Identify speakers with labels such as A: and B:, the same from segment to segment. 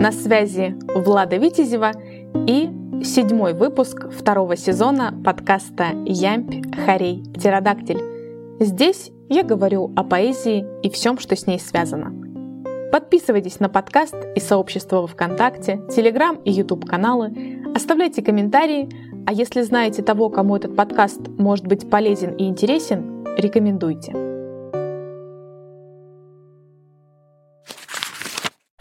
A: На связи Влада Витязева и седьмой выпуск второго сезона подкаста «Ямпь, Харей, Птеродактиль». Здесь я говорю о поэзии и всем, что с ней связано. Подписывайтесь на подкаст и сообщество во ВКонтакте, Телеграм и Ютуб каналы, оставляйте комментарии, а если знаете того, кому этот подкаст может быть полезен и интересен, рекомендуйте.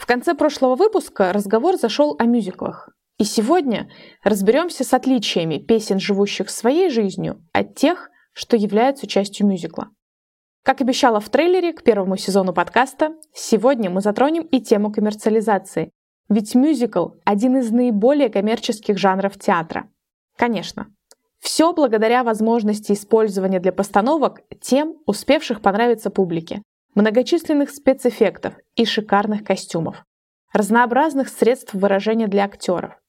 A: Конце прошлого выпуска разговор зашел о мюзиклах. И сегодня разберемся с отличиями песен, живущих своей жизнью, от тех, что являются частью мюзикла. Как обещала в трейлере к первому сезону подкаста, сегодня мы затронем и тему коммерциализации. Ведь мюзикл – один из наиболее коммерческих жанров театра. Конечно, все благодаря возможности использования для постановок тем, успевших понравиться публике многочисленных спецэффектов и шикарных костюмов, разнообразных средств выражения для актеров.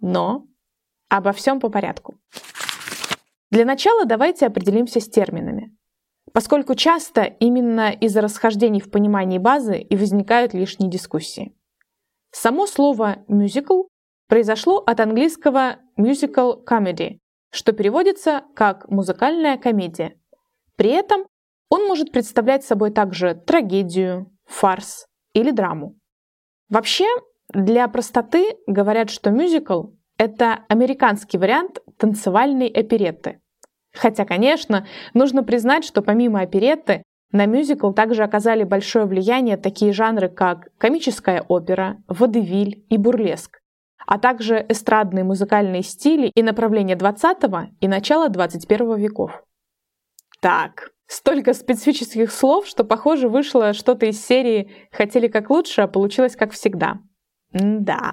A: Но обо всем по порядку. Для начала давайте определимся с терминами, поскольку часто именно из-за расхождений в понимании базы и возникают лишние дискуссии. Само слово «мюзикл» произошло от английского musical comedy, что переводится как «музыкальная комедия». При этом он может представлять собой также трагедию, фарс или драму. Вообще, для простоты говорят, что мюзикл — это американский вариант танцевальной оперетты. Хотя, конечно, нужно признать, что помимо оперетты на мюзикл также оказали большое влияние такие жанры, как комическая опера, водевиль и бурлеск, а также эстрадные музыкальные стили и направления 20 и начала 21 веков. Так, Столько специфических слов, что, похоже, вышло что-то из серии «Хотели как лучше, а получилось как всегда». М да.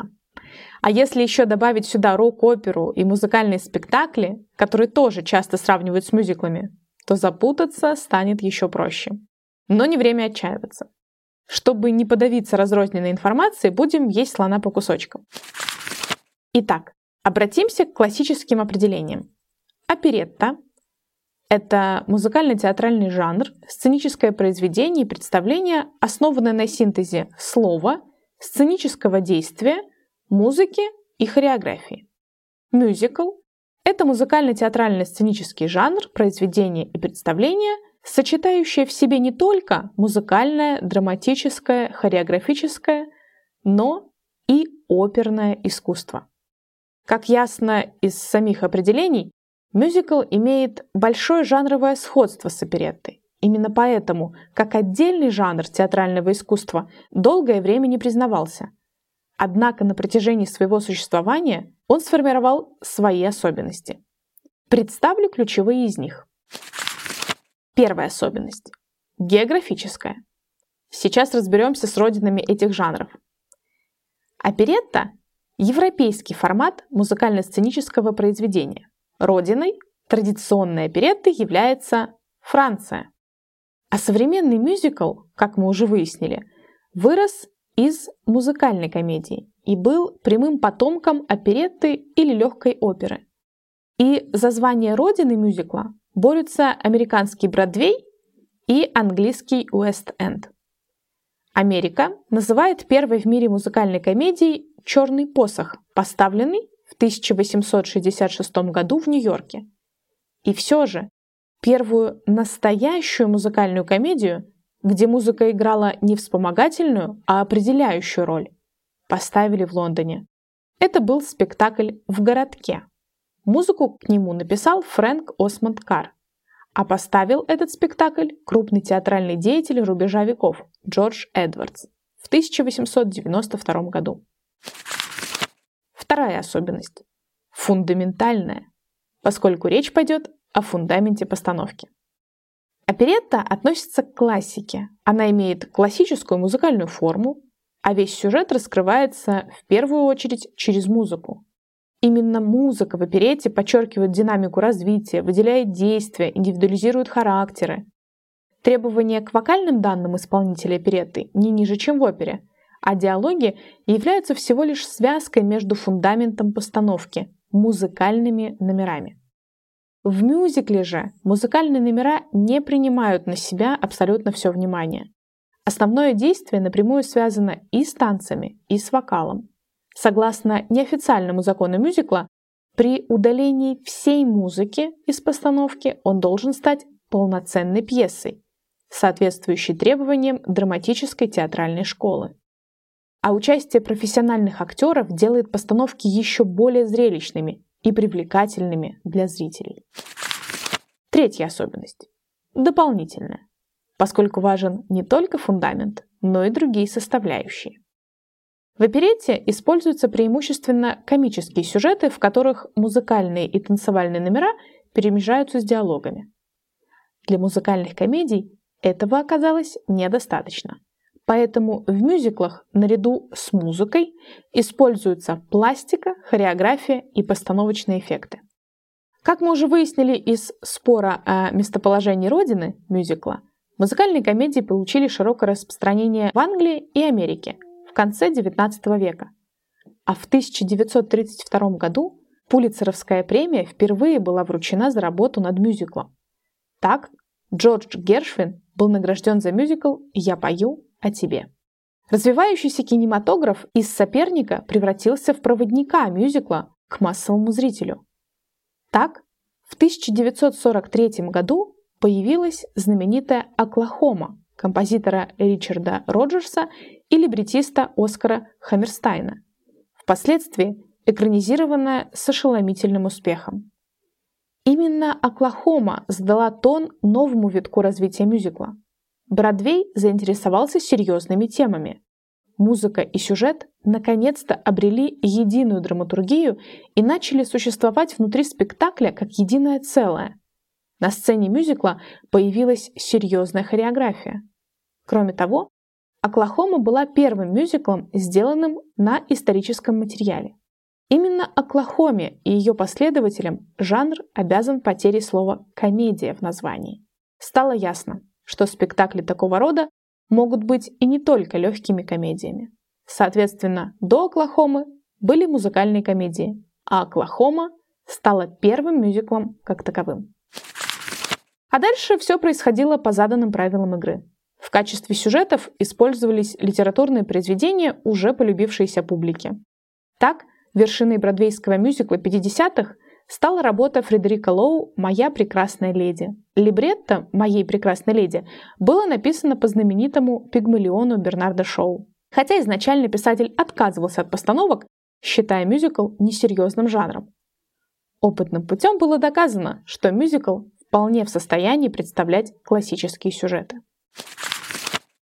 A: А если еще добавить сюда рок-оперу и музыкальные спектакли, которые тоже часто сравнивают с мюзиклами, то запутаться станет еще проще. Но не время отчаиваться. Чтобы не подавиться разрозненной информацией, будем есть слона по кусочкам. Итак, обратимся к классическим определениям. Оперетта это музыкально-театральный жанр, сценическое произведение и представление, основанное на синтезе слова, сценического действия, музыки и хореографии. Мюзикл – это музыкально-театральный сценический жанр, произведение и представление, сочетающее в себе не только музыкальное, драматическое, хореографическое, но и оперное искусство. Как ясно из самих определений, Мюзикл имеет большое жанровое сходство с опереттой. Именно поэтому, как отдельный жанр театрального искусства, долгое время не признавался. Однако на протяжении своего существования он сформировал свои особенности. Представлю ключевые из них. Первая особенность – географическая. Сейчас разберемся с родинами этих жанров. Оперетта – европейский формат музыкально-сценического произведения – Родиной традиционной оперетты является Франция. А современный мюзикл, как мы уже выяснили, вырос из музыкальной комедии и был прямым потомком оперетты или легкой оперы. И за звание родины мюзикла борются американский Бродвей и английский Уэст-Энд. Америка называет первой в мире музыкальной комедией «Черный посох», поставленный в 1866 году в Нью-Йорке. И все же первую настоящую музыкальную комедию, где музыка играла не вспомогательную, а определяющую роль, поставили в Лондоне. Это был спектакль «В городке». Музыку к нему написал Фрэнк Осмонд Карр, а поставил этот спектакль крупный театральный деятель рубежа веков Джордж Эдвардс в 1892 году. Вторая особенность – фундаментальная, поскольку речь пойдет о фундаменте постановки. Оперетта относится к классике. Она имеет классическую музыкальную форму, а весь сюжет раскрывается в первую очередь через музыку. Именно музыка в оперете подчеркивает динамику развития, выделяет действия, индивидуализирует характеры. Требования к вокальным данным исполнителя оперетты не ниже, чем в опере – а диалоги являются всего лишь связкой между фундаментом постановки – музыкальными номерами. В мюзикле же музыкальные номера не принимают на себя абсолютно все внимание. Основное действие напрямую связано и с танцами, и с вокалом. Согласно неофициальному закону мюзикла, при удалении всей музыки из постановки он должен стать полноценной пьесой, соответствующей требованиям драматической театральной школы. А участие профессиональных актеров делает постановки еще более зрелищными и привлекательными для зрителей. Третья особенность – дополнительная, поскольку важен не только фундамент, но и другие составляющие. В оперете используются преимущественно комические сюжеты, в которых музыкальные и танцевальные номера перемежаются с диалогами. Для музыкальных комедий этого оказалось недостаточно. Поэтому в мюзиклах наряду с музыкой используются пластика, хореография и постановочные эффекты. Как мы уже выяснили из спора о местоположении родины мюзикла, музыкальные комедии получили широкое распространение в Англии и Америке – конце XIX века. А в 1932 году Пулицеровская премия впервые была вручена за работу над мюзиклом. Так, Джордж Гершвин был награжден за мюзикл «Я пою о тебе». Развивающийся кинематограф из соперника превратился в проводника мюзикла к массовому зрителю. Так, в 1943 году появилась знаменитая «Оклахома» композитора Ричарда Роджерса и либретиста Оскара Хаммерстайна, впоследствии экранизированная с ошеломительным успехом. Именно «Оклахома» задала тон новому витку развития мюзикла. Бродвей заинтересовался серьезными темами. Музыка и сюжет наконец-то обрели единую драматургию и начали существовать внутри спектакля как единое целое. На сцене мюзикла появилась серьезная хореография. Кроме того, «Оклахома» была первым мюзиклом, сделанным на историческом материале. Именно «Оклахоме» и ее последователям жанр обязан потерей слова «комедия» в названии. Стало ясно, что спектакли такого рода могут быть и не только легкими комедиями. Соответственно, до «Оклахомы» были музыкальные комедии, а «Оклахома» стала первым мюзиклом как таковым. А дальше все происходило по заданным правилам игры. В качестве сюжетов использовались литературные произведения, уже полюбившиеся публике. Так, вершиной бродвейского мюзикла 50-х стала работа Фредерика Лоу «Моя прекрасная леди». Либретто «Моей прекрасной леди» было написано по знаменитому пигмалиону Бернарда Шоу. Хотя изначально писатель отказывался от постановок, считая мюзикл несерьезным жанром. Опытным путем было доказано, что мюзикл вполне в состоянии представлять классические сюжеты.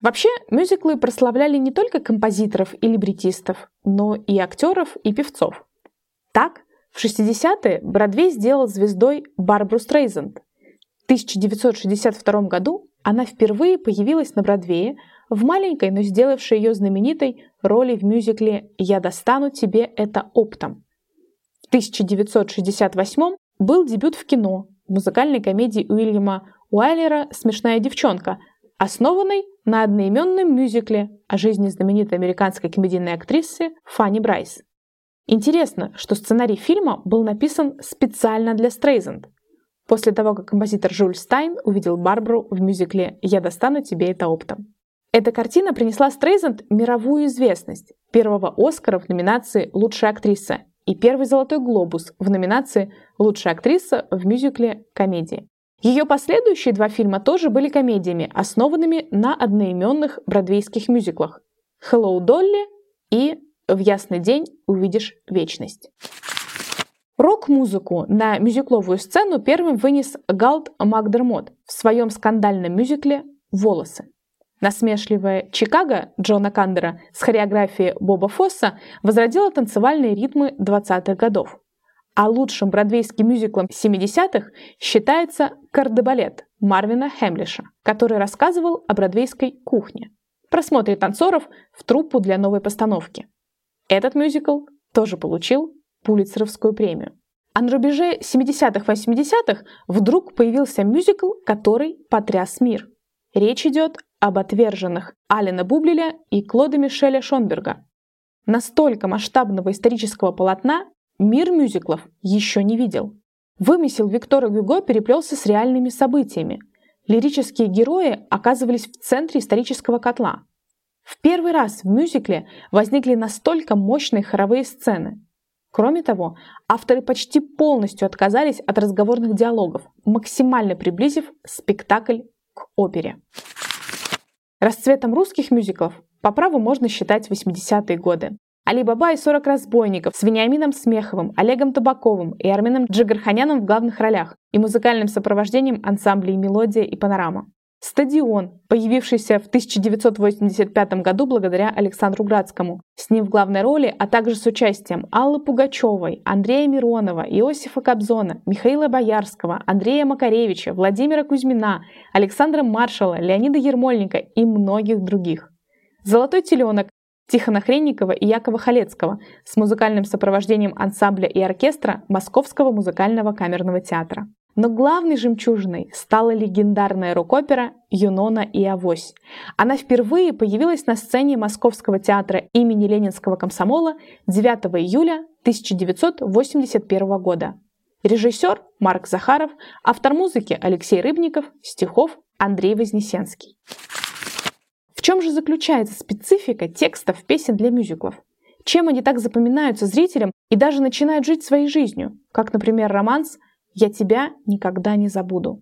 A: Вообще, мюзиклы прославляли не только композиторов и либретистов, но и актеров и певцов. Так, в 60-е Бродвей сделал звездой Барбару Стрейзенд. В 1962 году она впервые появилась на Бродвее в маленькой, но сделавшей ее знаменитой роли в мюзикле «Я достану тебе это оптом». В 1968 был дебют в кино в музыкальной комедии Уильяма Уайлера «Смешная девчонка», основанной на одноименном мюзикле о жизни знаменитой американской комедийной актрисы Фанни Брайс. Интересно, что сценарий фильма был написан специально для Стрейзенд, после того, как композитор Жюль Стайн увидел Барбару в мюзикле «Я достану тебе это оптом». Эта картина принесла Стрейзенд мировую известность, первого Оскара в номинации «Лучшая актриса» и первый «Золотой глобус» в номинации «Лучшая актриса в мюзикле комедии». Ее последующие два фильма тоже были комедиями, основанными на одноименных бродвейских мюзиклах «Hello, Долли» и «В ясный день увидишь вечность». Рок-музыку на мюзикловую сцену первым вынес Галт Макдермот в своем скандальном мюзикле «Волосы». Насмешливая Чикаго Джона Кандера с хореографией Боба Фосса возродила танцевальные ритмы 20-х годов. А лучшим бродвейским мюзиклом 70-х считается «Кардебалет» Марвина Хемлиша, который рассказывал о бродвейской кухне, просмотре танцоров в труппу для новой постановки. Этот мюзикл тоже получил Пулицеровскую премию. А на рубеже 70-х-80-х вдруг появился мюзикл, который потряс мир. Речь идет об отверженных Алина Бублеля и Клода Мишеля Шонберга. Настолько масштабного исторического полотна Мир мюзиклов еще не видел. Вымысел Виктора Гюго переплелся с реальными событиями. лирические герои оказывались в центре исторического котла. В первый раз в мюзикле возникли настолько мощные хоровые сцены. Кроме того, авторы почти полностью отказались от разговорных диалогов, максимально приблизив спектакль к опере. Расцветом русских мюзиклов по праву можно считать 80-е годы. Али Баба и 40 разбойников с Вениамином Смеховым, Олегом Табаковым и Арменом Джигарханяном в главных ролях и музыкальным сопровождением ансамблей «Мелодия» и «Панорама». Стадион, появившийся в 1985 году благодаря Александру Градскому. С ним в главной роли, а также с участием Аллы Пугачевой, Андрея Миронова, Иосифа Кобзона, Михаила Боярского, Андрея Макаревича, Владимира Кузьмина, Александра Маршала, Леонида Ермольника и многих других. «Золотой теленок» Тихона Хренникова и Якова Халецкого с музыкальным сопровождением ансамбля и оркестра Московского музыкального камерного театра. Но главной жемчужиной стала легендарная рок-опера «Юнона и Авось». Она впервые появилась на сцене Московского театра имени Ленинского комсомола 9 июля 1981 года. Режиссер Марк Захаров, автор музыки Алексей Рыбников, стихов Андрей Вознесенский. В чем же заключается специфика текстов песен для мюзиклов? Чем они так запоминаются зрителям и даже начинают жить своей жизнью, как, например, романс – я тебя никогда не забуду.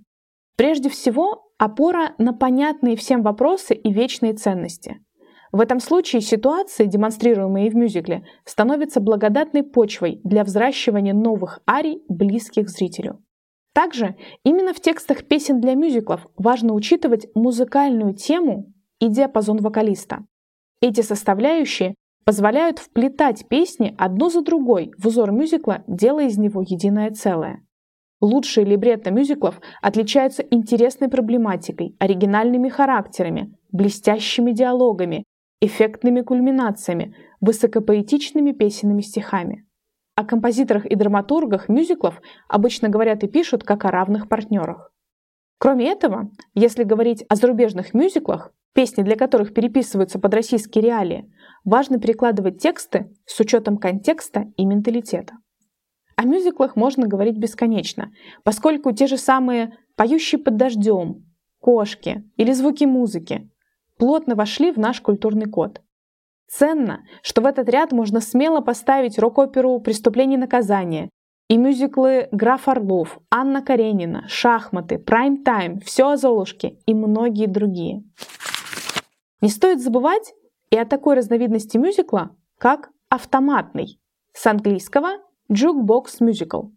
A: Прежде всего, опора на понятные всем вопросы и вечные ценности. В этом случае ситуации, демонстрируемые в мюзикле, становятся благодатной почвой для взращивания новых арий, близких зрителю. Также именно в текстах песен для мюзиклов важно учитывать музыкальную тему и диапазон вокалиста. Эти составляющие позволяют вплетать песни одну за другой в узор мюзикла, делая из него единое целое. Лучшие либретто мюзиклов отличаются интересной проблематикой, оригинальными характерами, блестящими диалогами, эффектными кульминациями, высокопоэтичными песенными стихами. О композиторах и драматургах мюзиклов обычно говорят и пишут как о равных партнерах. Кроме этого, если говорить о зарубежных мюзиклах, песни для которых переписываются под российские реалии, важно перекладывать тексты с учетом контекста и менталитета. О мюзиклах можно говорить бесконечно, поскольку те же самые «Поющие под дождем», «Кошки» или «Звуки музыки» плотно вошли в наш культурный код. Ценно, что в этот ряд можно смело поставить рок-оперу «Преступление и наказание» и мюзиклы «Граф Орлов», «Анна Каренина», «Шахматы», «Прайм-тайм», «Все о Золушке» и многие другие. Не стоит забывать и о такой разновидности мюзикла, как автоматный, с английского Jukebox Musical.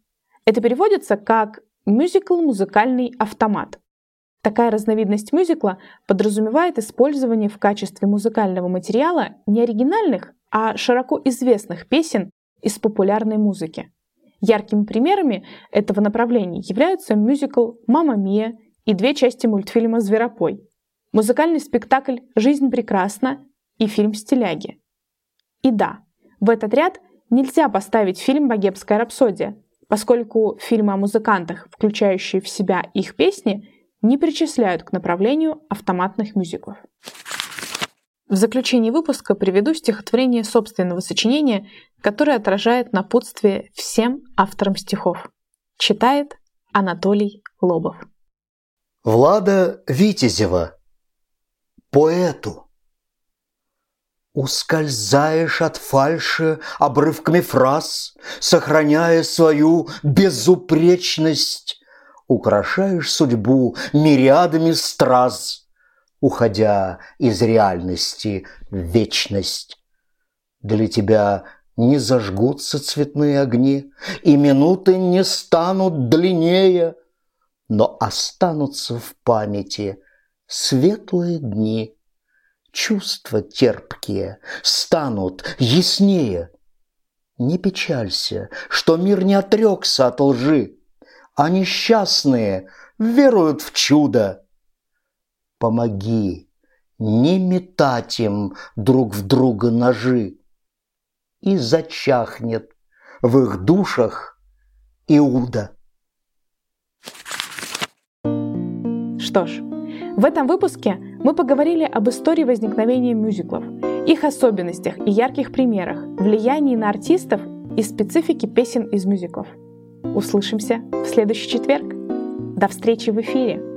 A: Это переводится как мюзикл-музыкальный автомат. Такая разновидность мюзикла подразумевает использование в качестве музыкального материала не оригинальных, а широко известных песен из популярной музыки. Яркими примерами этого направления являются мюзикл «Мама Мия» и две части мультфильма «Зверопой», музыкальный спектакль «Жизнь прекрасна» и фильм «Стиляги». И да, в этот ряд нельзя поставить фильм «Богемская рапсодия», поскольку фильмы о музыкантах, включающие в себя их песни, не причисляют к направлению автоматных мюзиклов. В заключении выпуска приведу стихотворение собственного сочинения, которое отражает напутствие всем авторам стихов. Читает Анатолий Лобов.
B: Влада Витязева. Поэту. Ускользаешь от фальши обрывками фраз, Сохраняя свою безупречность, Украшаешь судьбу мириадами страз, Уходя из реальности в вечность. Для тебя не зажгутся цветные огни, И минуты не станут длиннее, Но останутся в памяти светлые дни — чувства терпкие станут яснее. Не печалься, что мир не отрекся от лжи, а несчастные веруют в чудо. Помоги не метать им друг в друга ножи, и зачахнет в их душах Иуда.
A: Что ж, в этом выпуске мы поговорили об истории возникновения мюзиклов, их особенностях и ярких примерах, влиянии на артистов и специфике песен из мюзиклов. Услышимся в следующий четверг. До встречи в эфире!